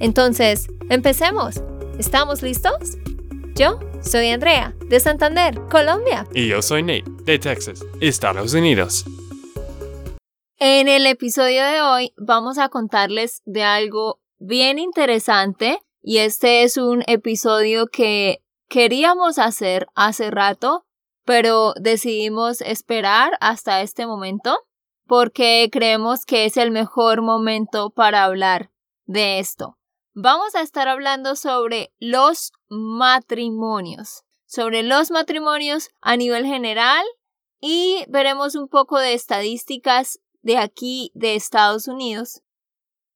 Entonces, empecemos. ¿Estamos listos? Yo soy Andrea, de Santander, Colombia. Y yo soy Nate, de Texas, Estados Unidos. En el episodio de hoy vamos a contarles de algo bien interesante y este es un episodio que queríamos hacer hace rato, pero decidimos esperar hasta este momento porque creemos que es el mejor momento para hablar de esto. Vamos a estar hablando sobre los matrimonios, sobre los matrimonios a nivel general y veremos un poco de estadísticas de aquí de Estados Unidos.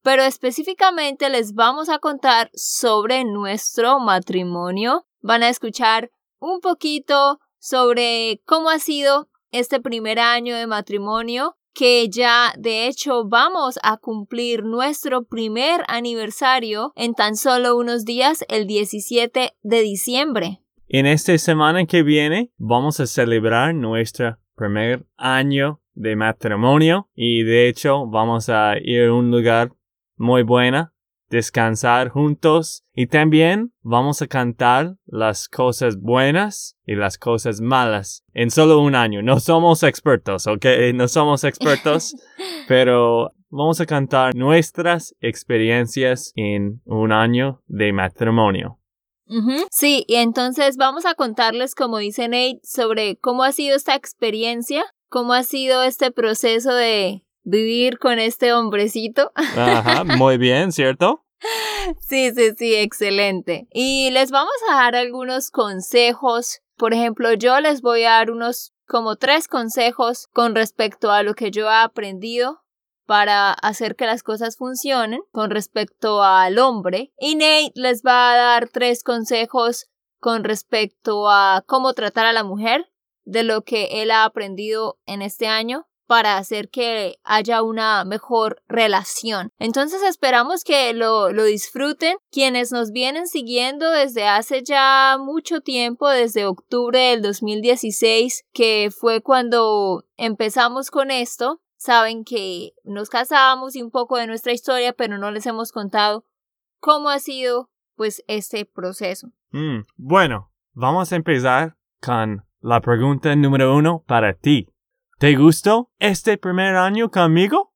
Pero específicamente les vamos a contar sobre nuestro matrimonio. Van a escuchar un poquito sobre cómo ha sido este primer año de matrimonio, que ya de hecho vamos a cumplir nuestro primer aniversario en tan solo unos días, el 17 de diciembre. En esta semana que viene vamos a celebrar nuestro primer año de matrimonio y de hecho vamos a ir a un lugar muy bueno descansar juntos y también vamos a cantar las cosas buenas y las cosas malas en solo un año. No somos expertos, ¿ok? No somos expertos, pero vamos a cantar nuestras experiencias en un año de matrimonio. Sí, y entonces vamos a contarles, como dice Nate, sobre cómo ha sido esta experiencia, cómo ha sido este proceso de vivir con este hombrecito. Ajá, muy bien, ¿cierto? Sí, sí, sí, excelente. Y les vamos a dar algunos consejos. Por ejemplo, yo les voy a dar unos como tres consejos con respecto a lo que yo he aprendido para hacer que las cosas funcionen con respecto al hombre. Y Nate les va a dar tres consejos con respecto a cómo tratar a la mujer de lo que él ha aprendido en este año para hacer que haya una mejor relación. Entonces esperamos que lo, lo, disfruten. Quienes nos vienen siguiendo desde hace ya mucho tiempo, desde octubre del 2016, que fue cuando empezamos con esto, saben que nos casamos y un poco de nuestra historia, pero no les hemos contado cómo ha sido pues este proceso. Mm, bueno, vamos a empezar con la pregunta número uno para ti. ¿Te gustó este primer año conmigo?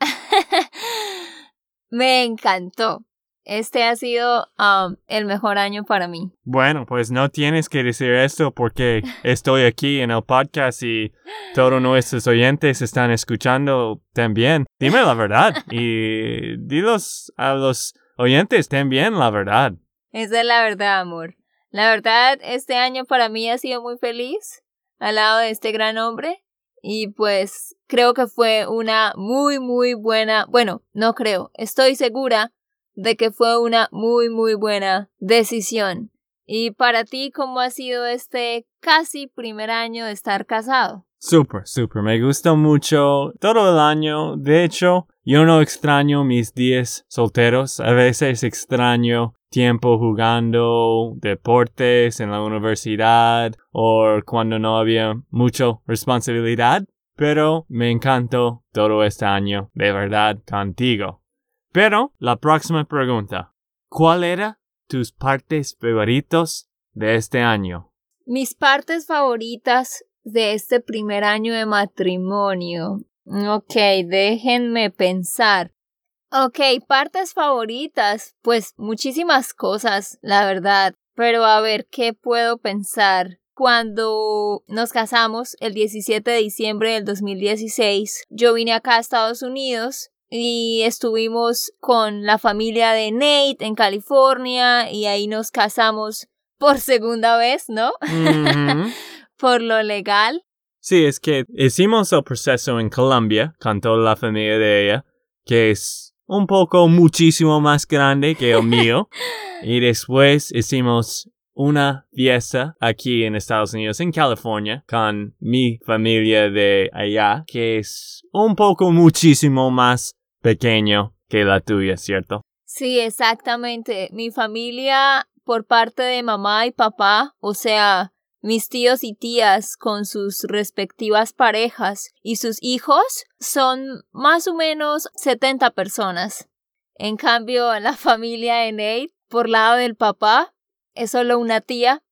Me encantó. Este ha sido um, el mejor año para mí. Bueno, pues no tienes que decir esto porque estoy aquí en el podcast y todos nuestros oyentes están escuchando también. Dime la verdad y dilos a los oyentes también la verdad. Esa es la verdad, amor. La verdad, este año para mí ha sido muy feliz al lado de este gran hombre y pues creo que fue una muy, muy buena, bueno, no creo, estoy segura de que fue una muy, muy buena decisión. ¿Y para ti cómo ha sido este casi primer año de estar casado? Súper, súper. Me gustó mucho todo el año. De hecho, yo no extraño mis días solteros. A veces extraño tiempo jugando deportes en la universidad o cuando no había mucha responsabilidad. Pero me encantó todo este año, de verdad, contigo. Pero la próxima pregunta. ¿Cuál era tus partes favoritos de este año? Mis partes favoritas de este primer año de matrimonio. Ok, déjenme pensar. Ok, partes favoritas. Pues muchísimas cosas, la verdad. Pero a ver, ¿qué puedo pensar? Cuando nos casamos el 17 de diciembre del 2016, yo vine acá a Estados Unidos y estuvimos con la familia de Nate en California y ahí nos casamos por segunda vez, ¿no? por lo legal. Sí, es que hicimos el proceso en Colombia con toda la familia de ella, que es un poco muchísimo más grande que el mío. y después hicimos una fiesta aquí en Estados Unidos, en California, con mi familia de allá, que es un poco muchísimo más pequeño que la tuya, ¿cierto? Sí, exactamente. Mi familia por parte de mamá y papá, o sea, mis tíos y tías con sus respectivas parejas y sus hijos son más o menos 70 personas. En cambio, la familia de Nate, por lado del papá, es solo una tía.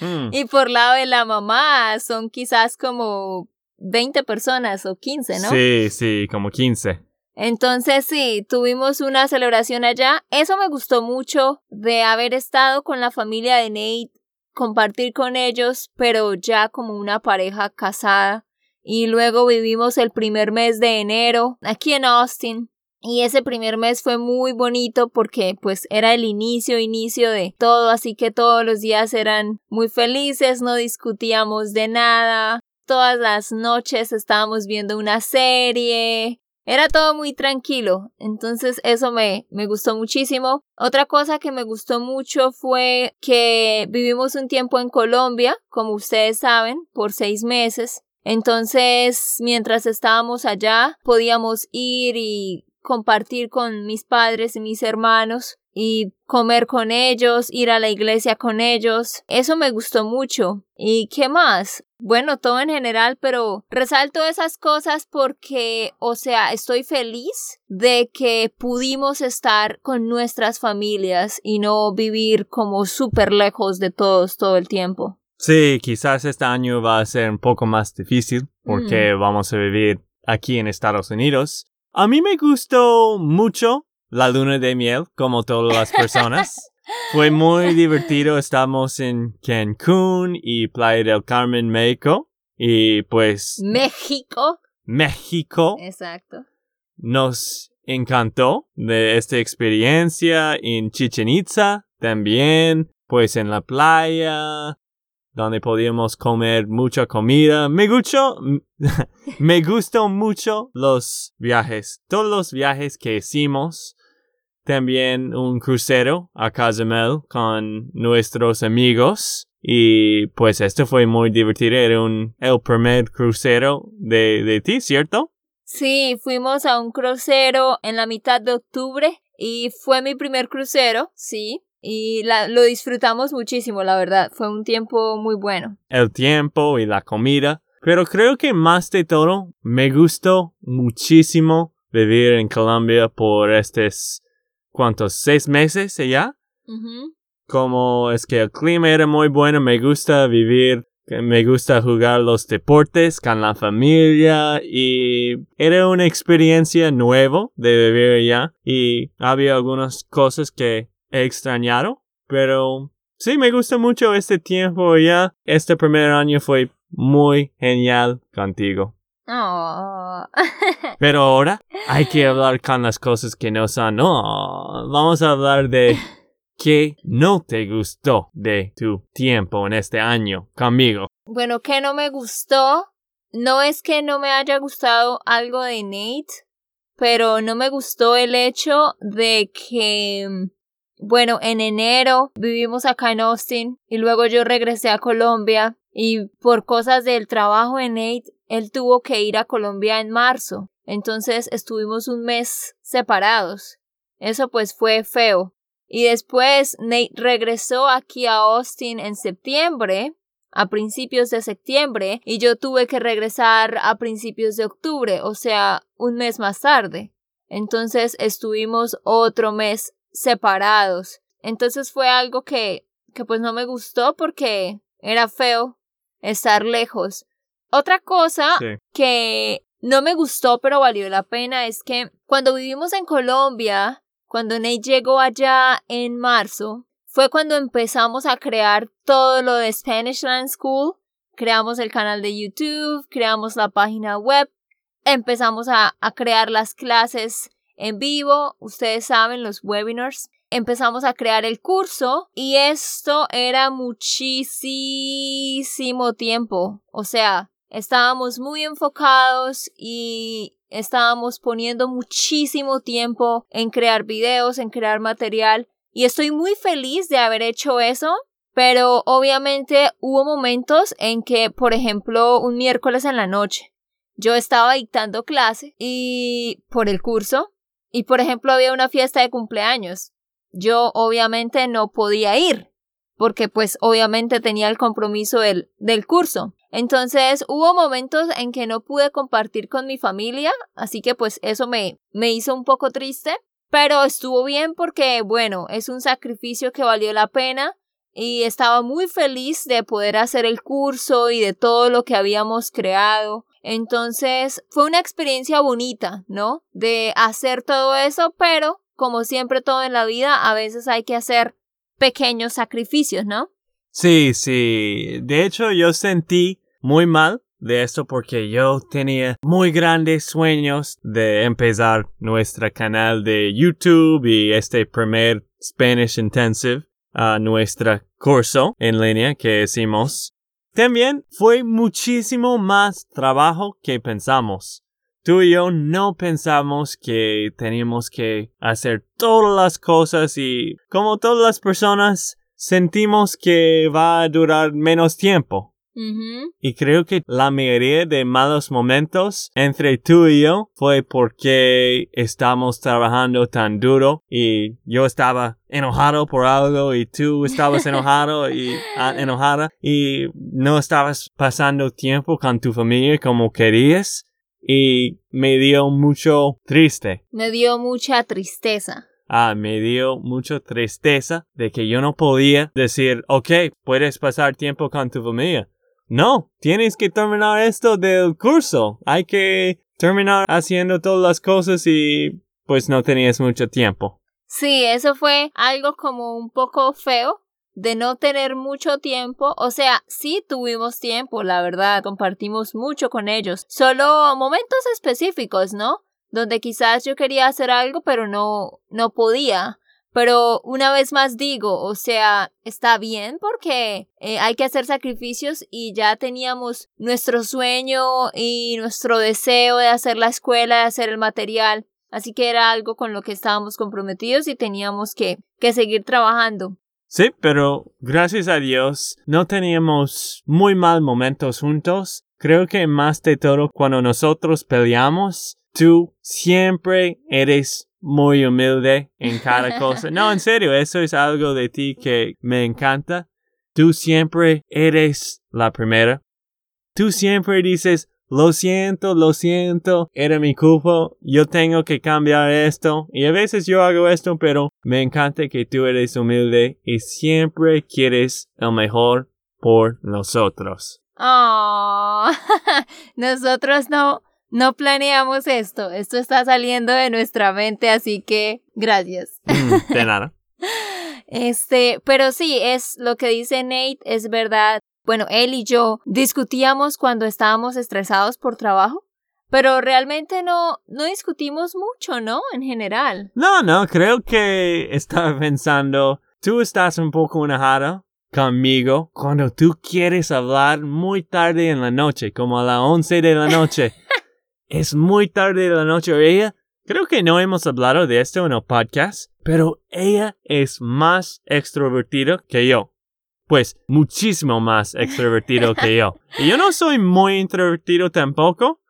Mm. y por lado de la mamá son quizás como 20 personas o 15, ¿no? Sí, sí, como 15. Entonces sí, tuvimos una celebración allá. Eso me gustó mucho de haber estado con la familia de Nate, compartir con ellos, pero ya como una pareja casada. Y luego vivimos el primer mes de enero aquí en Austin. Y ese primer mes fue muy bonito porque pues era el inicio, inicio de todo, así que todos los días eran muy felices, no discutíamos de nada, todas las noches estábamos viendo una serie, era todo muy tranquilo, entonces eso me, me gustó muchísimo. Otra cosa que me gustó mucho fue que vivimos un tiempo en Colombia, como ustedes saben, por seis meses. Entonces, mientras estábamos allá, podíamos ir y compartir con mis padres y mis hermanos y comer con ellos, ir a la iglesia con ellos. Eso me gustó mucho. ¿Y qué más? Bueno, todo en general, pero resalto esas cosas porque, o sea, estoy feliz de que pudimos estar con nuestras familias y no vivir como súper lejos de todos todo el tiempo. Sí, quizás este año va a ser un poco más difícil porque vamos a vivir aquí en Estados Unidos. A mí me gustó mucho la luna de miel, como todas las personas. Fue muy divertido. Estamos en Cancún y Playa del Carmen, México. Y pues México. México Exacto. nos encantó de esta experiencia en Chichen Itza también, pues en la playa, donde podíamos comer mucha comida. Me gustó, me gustó mucho los viajes, todos los viajes que hicimos. También un crucero a Cozumel con nuestros amigos. Y pues esto fue muy divertido. Era un, el primer crucero de, de ti, ¿cierto? Sí, fuimos a un crucero en la mitad de octubre y fue mi primer crucero, sí. Y la, lo disfrutamos muchísimo, la verdad. Fue un tiempo muy bueno. El tiempo y la comida. Pero creo que más de todo, me gustó muchísimo vivir en Colombia por estos, ¿cuántos? ¿Seis meses allá? Como es que el clima era muy bueno, me gusta vivir, me gusta jugar los deportes con la familia y era una experiencia nueva de vivir allá y había algunas cosas que he extrañado, pero sí me gusta mucho este tiempo allá. Este primer año fue muy genial contigo. Oh. Pero ahora hay que hablar con las cosas que no son. No, vamos a hablar de qué no te gustó de tu tiempo en este año conmigo. Bueno, que no me gustó. No es que no me haya gustado algo de Nate, pero no me gustó el hecho de que, bueno, en enero vivimos acá en Austin y luego yo regresé a Colombia y por cosas del trabajo de Nate, él tuvo que ir a Colombia en marzo. Entonces estuvimos un mes separados. Eso pues fue feo. Y después Nate regresó aquí a Austin en septiembre, a principios de septiembre, y yo tuve que regresar a principios de octubre, o sea, un mes más tarde. Entonces estuvimos otro mes separados. Entonces fue algo que, que pues no me gustó porque era feo estar lejos. Otra cosa Sí. que no me gustó pero valió la pena es que cuando vivimos en Colombia, cuando Nate llegó allá en marzo, fue cuando empezamos a crear todo lo de Spanish Land School. Creamos el canal de YouTube, creamos la página web, empezamos a, a crear las clases en vivo, ustedes saben, los webinars. Empezamos a crear el curso y esto era muchísimo tiempo. O sea, estábamos muy enfocados y estábamos poniendo muchísimo tiempo en crear videos, en crear material y estoy muy feliz de haber hecho eso, pero obviamente hubo momentos en que, por ejemplo, un miércoles en la noche, yo estaba dictando clase y por el curso y por ejemplo había una fiesta de cumpleaños. Yo obviamente no podía ir porque pues obviamente tenía el compromiso del, del curso. Entonces hubo momentos en que no pude compartir con mi familia, así que pues eso me, me hizo un poco triste, pero estuvo bien porque bueno, es un sacrificio que valió la pena y estaba muy feliz de poder hacer el curso y de todo lo que habíamos creado. Entonces fue una experiencia bonita, ¿no? De hacer todo eso, pero como siempre todo en la vida, a veces hay que hacer pequeños sacrificios, ¿no? Sí, sí. De hecho, yo sentí muy mal de esto porque yo tenía muy grandes sueños de empezar nuestro canal de YouTube y este primer Spanish Intensive a nuestro curso en línea que hicimos. También fue muchísimo más trabajo que pensamos. Tú y yo no pensamos que teníamos que hacer todas las cosas y como todas las personas sentimos que va a durar menos tiempo. Y creo que la mayoría de malos momentos entre tú y yo fue porque estamos trabajando tan duro y yo estaba enojado por algo y tú estabas enojado y ah, enojada y no estabas pasando tiempo con tu familia como querías y me dio mucho triste. Me dio mucha tristeza. Ah, me dio mucha tristeza de que yo no podía decir, ok, puedes pasar tiempo con tu familia no, tienes que terminar esto del curso. Hay que terminar haciendo todas las cosas y pues no tenías mucho tiempo. Sí, eso fue algo como un poco feo de no tener mucho tiempo. O sea, sí tuvimos tiempo, la verdad, compartimos mucho con ellos. Solo momentos específicos, ¿no? Donde quizás yo quería hacer algo pero no no podía. Pero una vez más digo, o sea, está bien porque eh, hay que hacer sacrificios y ya teníamos nuestro sueño y nuestro deseo de hacer la escuela, de hacer el material. Así que era algo con lo que estábamos comprometidos y teníamos que, que seguir trabajando. Sí, pero gracias a Dios no teníamos muy mal momentos juntos. Creo que más de todo cuando nosotros peleamos, tú siempre eres muy humilde en cada cosa. No, en serio, eso es algo de ti que me encanta. Tú siempre eres la primera. Tú siempre dices, lo siento, lo siento, era mi culpa, yo tengo que cambiar esto. Y a veces yo hago esto, pero me encanta que tú eres humilde y siempre quieres el mejor por nosotros. Oh, nosotros no, no planeamos esto, esto está saliendo de nuestra mente, así que gracias. Mm, de nada. Este, pero sí, es lo que dice Nate, es verdad. Bueno, él y yo discutíamos cuando estábamos estresados por trabajo, pero realmente no, no discutimos mucho, ¿no? En general. No, no, creo que estaba pensando, tú estás un poco enojado conmigo cuando tú quieres hablar muy tarde en la noche, como a las 11 de la noche. Es muy tarde de la noche. Ella, creo que no hemos hablado de esto en el podcast, pero ella es más extrovertida que yo. Pues muchísimo más extrovertido que yo. Y yo no soy muy introvertido tampoco,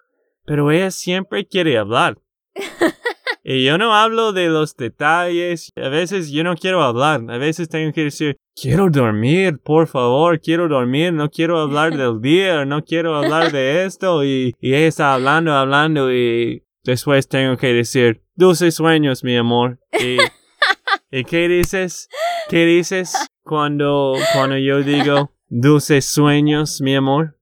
pero ella siempre quiere hablar. Y yo no hablo de los detalles. A veces yo no quiero hablar. A veces tengo que decir, quiero dormir, por favor, quiero dormir. No quiero hablar del día, no quiero hablar de esto. Y, y ella está hablando, hablando y después tengo que decir, dulces sueños, mi amor. Y, ¿y qué dices? ¿Qué dices cuando, cuando yo digo dulces sueños, mi amor?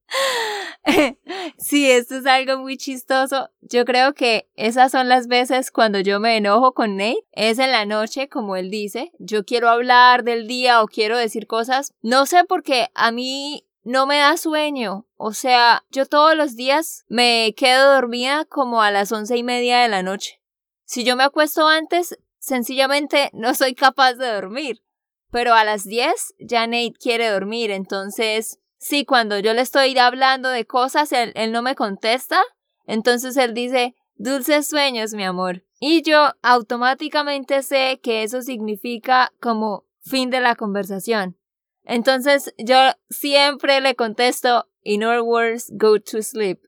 Sí, esto es algo muy chistoso. Yo creo que esas son las veces cuando yo me enojo con Nate. Es en la noche, como él dice. Yo quiero hablar del día o quiero decir cosas. No sé por qué a mí no me da sueño. O sea, yo todos los días me quedo dormida como a las once y media de la noche. Si yo me acuesto antes, sencillamente no soy capaz de dormir. Pero a las diez ya Nate quiere dormir, entonces sí, cuando yo le estoy hablando de cosas, él, él no me contesta. Entonces él dice, dulces sueños, mi amor. Y yo automáticamente sé que eso significa como fin de la conversación. Entonces yo siempre le contesto, in other words, go to sleep.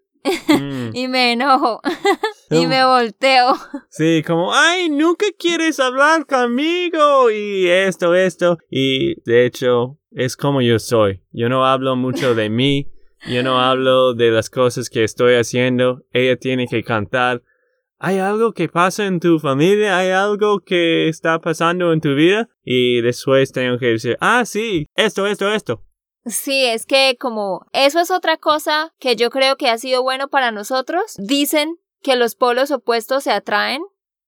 Mm. y me enojo y me volteo. Sí, como, ay, nunca quieres hablar conmigo y esto, esto. Y de hecho, es como yo soy. Yo no hablo mucho de mí. Yo no hablo de las cosas que estoy haciendo. Ella tiene que cantar. ¿Hay algo que pasa en tu familia? ¿Hay algo que está pasando en tu vida? Y después tengo que decir, ah, sí, esto, esto, esto. Sí, es que como eso es otra cosa que yo creo que ha sido bueno para nosotros. Dicen que los polos opuestos se atraen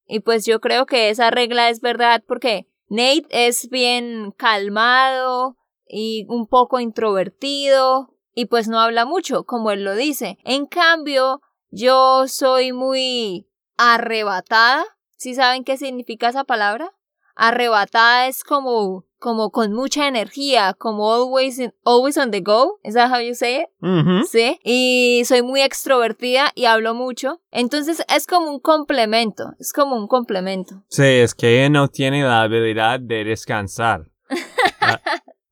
y pues yo creo que esa regla es verdad porque Nate es bien calmado y un poco introvertido y pues no habla mucho, como él lo dice. En cambio, yo soy muy arrebatada. ¿Sí saben qué significa esa palabra? Arrebatada es como como con mucha energía, como always always on the go. ¿Es that how you say it? Ujú. Sí. Y soy muy extrovertida y hablo mucho. Entonces es como un complemento. Es como un complemento. Sí, es que ella no tiene la habilidad de descansar. a,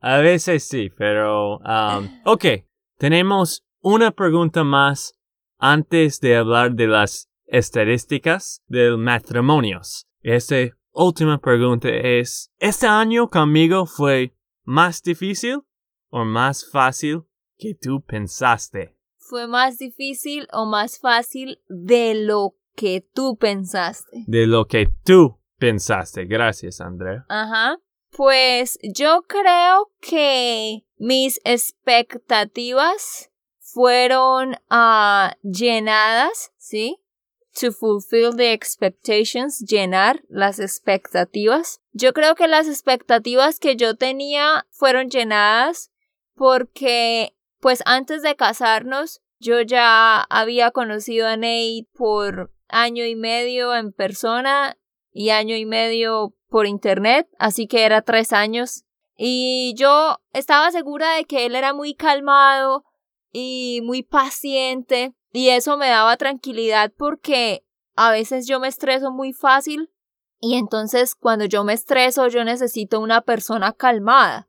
a veces sí, pero... um, ok, tenemos una pregunta más antes de hablar de las estadísticas del matrimonios. Esta última pregunta es, ¿este año conmigo fue más difícil o más fácil que tú pensaste? ¿Fue más difícil o más fácil de lo que tú pensaste? De lo que tú pensaste. Gracias, Andrea. Ajá. Pues yo creo que mis expectativas fueron ah, llenadas, ¿sí? To fulfill the expectations, llenar las expectativas. Yo creo que las expectativas que yo tenía fueron llenadas porque, pues antes de casarnos, yo ya había conocido a Nate por año y medio en persona y año y medio por internet, así que era tres años. Y yo estaba segura de que él era muy calmado y muy paciente y eso me daba tranquilidad porque a veces yo me estreso muy fácil y entonces cuando yo me estreso yo necesito una persona calmada.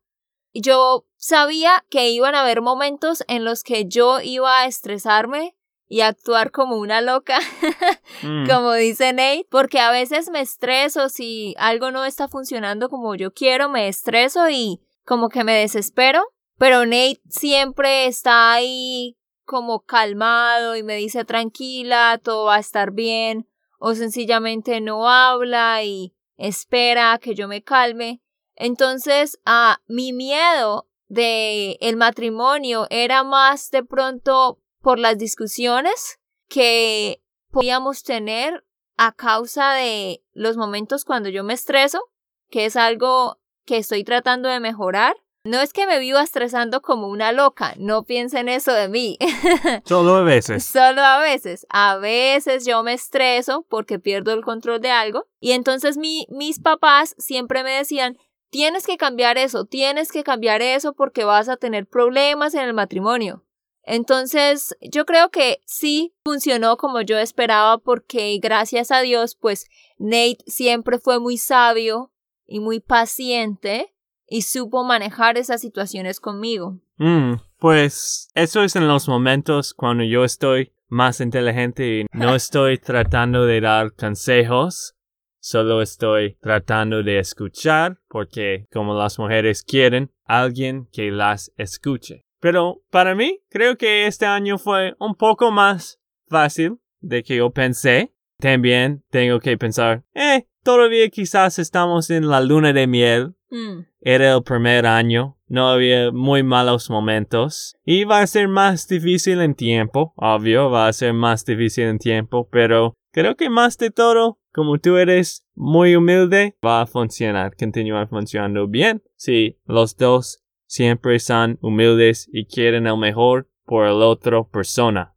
Y Yo sabía que iban a haber momentos en los que yo iba a estresarme y actuar como una loca, Mm. como dice Nate, porque a veces me estreso si algo no está funcionando como yo quiero, me estreso y como que me desespero, pero Nate siempre está ahí como calmado y me dice tranquila, todo va a estar bien, o sencillamente no habla y espera que yo me calme. Entonces, ah, mi miedo de el matrimonio era más de pronto por las discusiones que podíamos tener a causa de los momentos cuando yo me estreso, que es algo que estoy tratando de mejorar. No es que me viva estresando como una loca, no piensen eso de mí. Solo a veces. Solo a veces. A veces yo me estreso porque pierdo el control de algo. Y entonces mi, mis papás siempre me decían, tienes que cambiar eso, tienes que cambiar eso porque vas a tener problemas en el matrimonio. Entonces, yo creo que sí funcionó como yo esperaba porque gracias a Dios, pues Nate siempre fue muy sabio y muy paciente y supo manejar esas situaciones conmigo. Mm, pues eso es en los momentos cuando yo estoy más inteligente y no estoy tratando de dar consejos, solo estoy tratando de escuchar porque como las mujeres quieren, alguien que las escuche. Pero para mí, creo que este año fue un poco más fácil de que yo pensé. También tengo que pensar, eh, todavía quizás estamos en la luna de miel. Mm, Era el primer año, no había muy malos momentos. Y va a ser más difícil en tiempo, obvio, va a ser más difícil en tiempo, pero creo que más de todo, como tú eres muy humilde, va a funcionar, continuar funcionando bien. Si los dos siempre son humildes y quieren el mejor por la otra persona.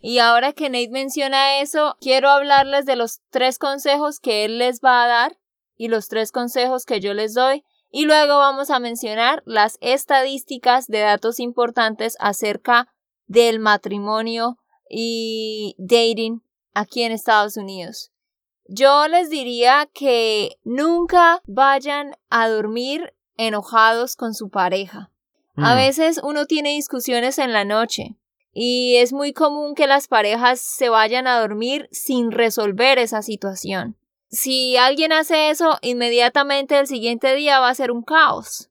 Y ahora que Nate menciona eso, quiero hablarles de los tres consejos que él les va a dar y los tres consejos que yo les doy. Y luego vamos a mencionar las estadísticas de datos importantes acerca del matrimonio y dating aquí en Estados Unidos. Yo les diría que nunca vayan a dormir enojados con su pareja. A Mm. veces uno tiene discusiones en la noche y es muy común que las parejas se vayan a dormir sin resolver esa situación. Si alguien hace eso, inmediatamente el siguiente día va a ser un caos,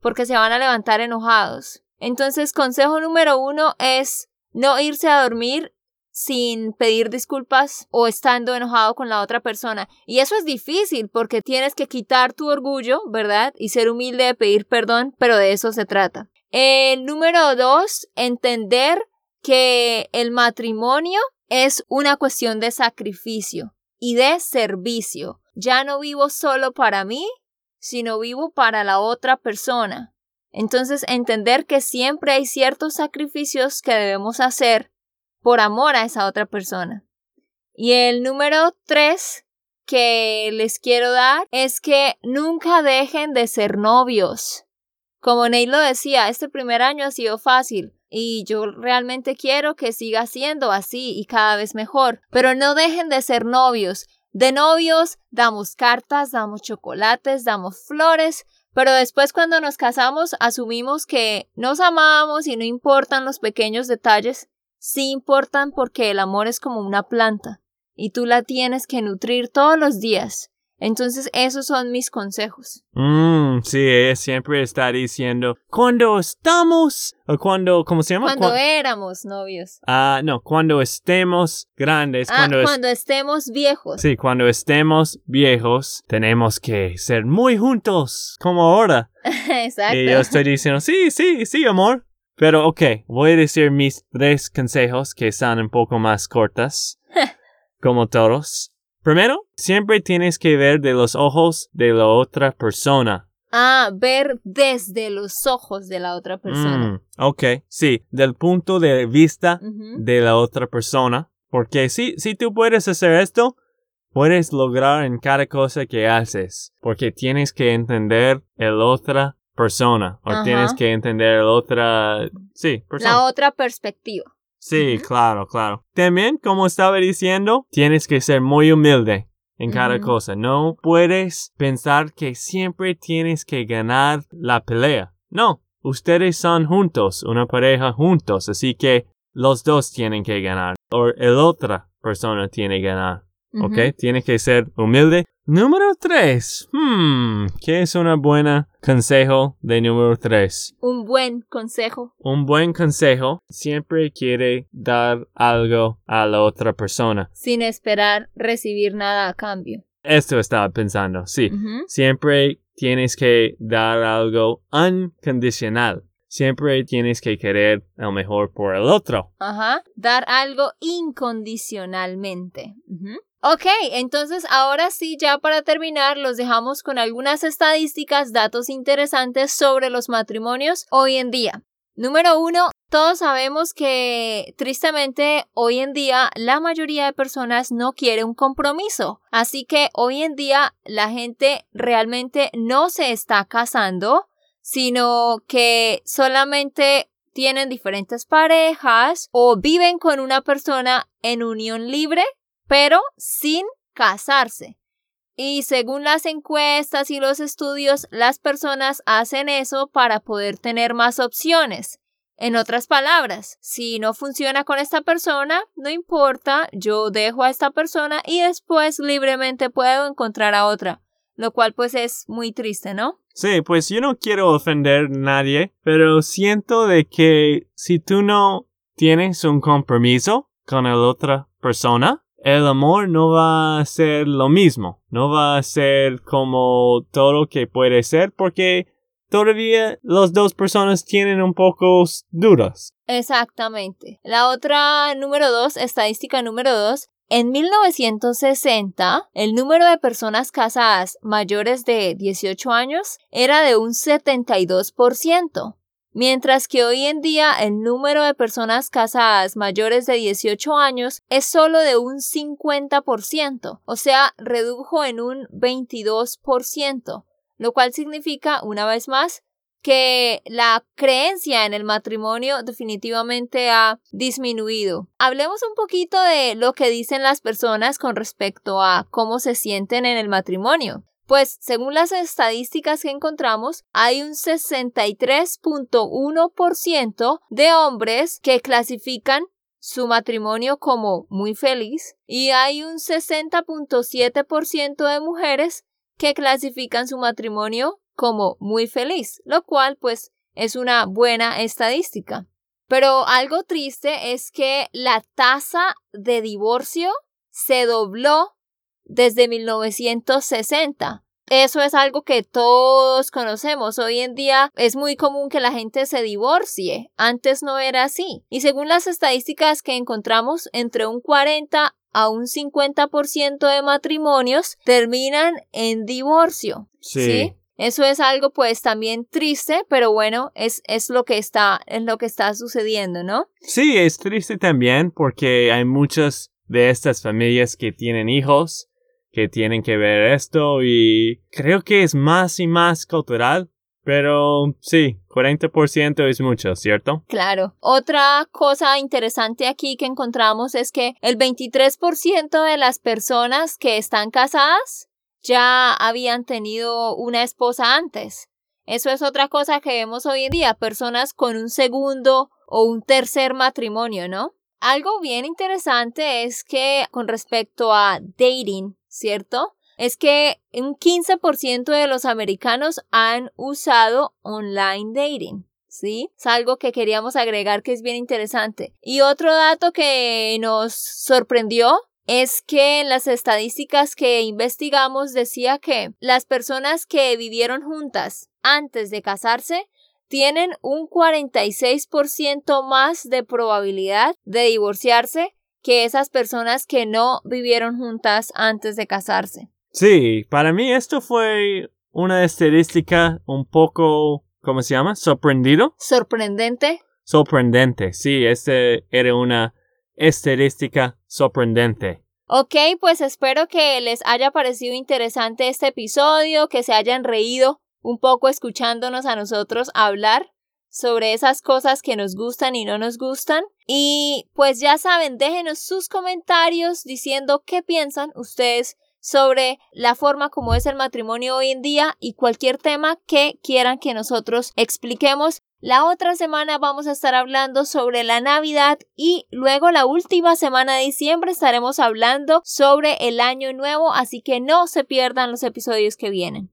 porque se van a levantar enojados. Entonces, consejo número uno es no irse a dormir sin pedir disculpas o estando enojado con la otra persona. Y eso es difícil porque tienes que quitar tu orgullo, ¿verdad? Y ser humilde de pedir perdón, pero de eso se trata. El número dos, entender que el matrimonio es una cuestión de sacrificio y de servicio. Ya no vivo solo para mí, sino vivo para la otra persona. Entonces, entender que siempre hay ciertos sacrificios que debemos hacer por amor a esa otra persona. Y el número tres que les quiero dar es que nunca dejen de ser novios. Como Ney lo decía, este primer año ha sido fácil y yo realmente quiero que siga siendo así y cada vez mejor, pero no dejen de ser novios. De novios damos cartas, damos chocolates, damos flores, pero después cuando nos casamos asumimos que nos amamos y no importan los pequeños detalles, sí importan porque el amor es como una planta y tú la tienes que nutrir todos los días. Entonces esos son mis consejos. Mm, sí, ella siempre está diciendo, cuando estamos, o cuando, ¿cómo se llama? Cuando Cu- éramos novios. Ah, no, cuando estemos grandes, Ah, cuando, cuando estemos viejos. sí, cuando estemos viejos, tenemos que ser muy juntos, como ahora. Exacto. Y yo estoy diciendo, sí, sí, sí, amor. Pero ok, voy a decir mis tres consejos que son un poco más cortas, como todos. Primero, siempre tienes que ver de los ojos de la otra persona. Ah, ver desde los ojos de la otra persona. Mm, ok, sí, del punto de vista Ujú. de la otra persona. Porque si, si tú puedes hacer esto, puedes lograr en cada cosa que haces. Porque tienes que entender el otra persona. O Ajá. tienes que entender el otra... Sí, persona. La otra perspectiva. Sí, claro, claro. También, como estaba diciendo, tienes que ser muy humilde en cada cosa. No puedes pensar que siempre tienes que ganar la pelea. No, ustedes son juntos, una pareja juntos, así que los dos tienen que ganar. O el otra persona tiene que ganar. ¿Ok? Ujú. Tiene que ser humilde. Número tres. Hmm, ¿qué es una buena consejo de número tres? Un buen consejo. Un buen consejo siempre quiere dar algo a la otra persona. Sin esperar recibir nada a cambio. Esto estaba pensando, sí. Ujú. Siempre tienes que dar algo uncondicional. Siempre tienes que querer el mejor por el otro. Ajá. Dar algo incondicionalmente. Ujú. Ok, entonces ahora sí, ya para terminar, los dejamos con algunas estadísticas, datos interesantes sobre los matrimonios hoy en día. Número uno, todos sabemos que tristemente hoy en día la mayoría de personas no quiere un compromiso. Así que hoy en día la gente realmente no se está casando, sino que solamente tienen diferentes parejas o viven con una persona en unión libre, pero sin casarse. Y según las encuestas y los estudios, las personas hacen eso para poder tener más opciones. En otras palabras, si no funciona con esta persona, no importa, yo dejo a esta persona y después libremente puedo encontrar a otra, lo cual pues es muy triste, ¿no? Sí, pues yo no quiero ofender a nadie, pero siento de que si tú no tienes un compromiso con la otra persona, el amor no va a ser lo mismo, no va a ser como todo lo que puede ser porque todavía las dos personas tienen un poco dudas. Exactamente. La otra número dos, estadística número dos, en 1960 el número de personas casadas mayores de 18 años era de un 72%, mientras que hoy en día el número de personas casadas mayores de 18 años es solo de un 50%, o sea, redujo en un 22%, lo cual significa, una vez más, que la creencia en el matrimonio definitivamente ha disminuido. Hablemos un poquito de lo que dicen las personas con respecto a cómo se sienten en el matrimonio. Pues según las estadísticas que encontramos, hay un 63.1% de hombres que clasifican su matrimonio como muy feliz y hay un 60.7% de mujeres que clasifican su matrimonio como muy feliz, lo cual pues es una buena estadística. Pero algo triste es que la tasa de divorcio se dobló desde 1960. Eso es algo que todos conocemos. Hoy en día es muy común que la gente se divorcie. Antes no era así. Y según las estadísticas que encontramos, entre un 40 a un 50% de matrimonios terminan en divorcio. Sí. Eso es algo pues también triste, pero bueno, es, es lo que está, es lo que está sucediendo, ¿no? Sí, es triste también porque hay muchas de estas familias que tienen hijos que tienen que ver esto y creo que es más y más cultural, pero sí, 40% es mucho, ¿cierto? Claro. Otra cosa interesante aquí que encontramos es que el 23% de las personas que están casadas ya habían tenido una esposa antes. Eso es otra cosa que vemos hoy en día, personas con un segundo o un tercer matrimonio, ¿no? Algo bien interesante es que con respecto a dating, ¿cierto? Es que un 15% de los americanos han usado online dating. ¿Sí? Es algo que queríamos agregar que es bien interesante. Y otro dato que nos sorprendió es que en las estadísticas que investigamos decía que las personas que vivieron juntas antes de casarse tienen un 46% más de probabilidad de divorciarse que esas personas que no vivieron juntas antes de casarse. Sí, para mí esto fue una estadística un poco, ¿cómo se llama? Sorprendido. Sorprendente. Sorprendente, sí, este era una estadística sorprendente. Ok, pues espero que les haya parecido interesante este episodio, que se hayan reído un poco escuchándonos a nosotros hablar sobre esas cosas que nos gustan y no nos gustan. Y pues ya saben, déjenos sus comentarios diciendo qué piensan ustedes sobre la forma como es el matrimonio hoy en día y cualquier tema que quieran que nosotros expliquemos. La otra semana vamos a estar hablando sobre la Navidad y luego la última semana de diciembre estaremos hablando sobre el año nuevo, así que no se pierdan los episodios que vienen.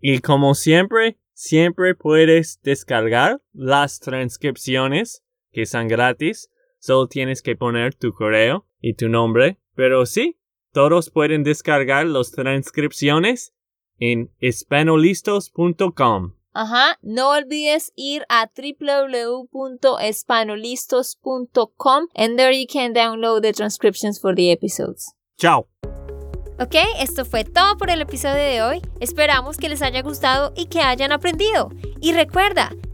Y como siempre, siempre puedes descargar las transcripciones que son gratis. Solo tienes que poner tu correo y tu nombre. Pero sí, todos pueden descargar las transcripciones en espanolistos.com. Ajá, no olvides ir a www.espanolistos.com and there you can download the transcriptions for the episodes. Chao. Ok, esto fue todo por el episodio de hoy. Esperamos que les haya gustado y que hayan aprendido. Y recuerda,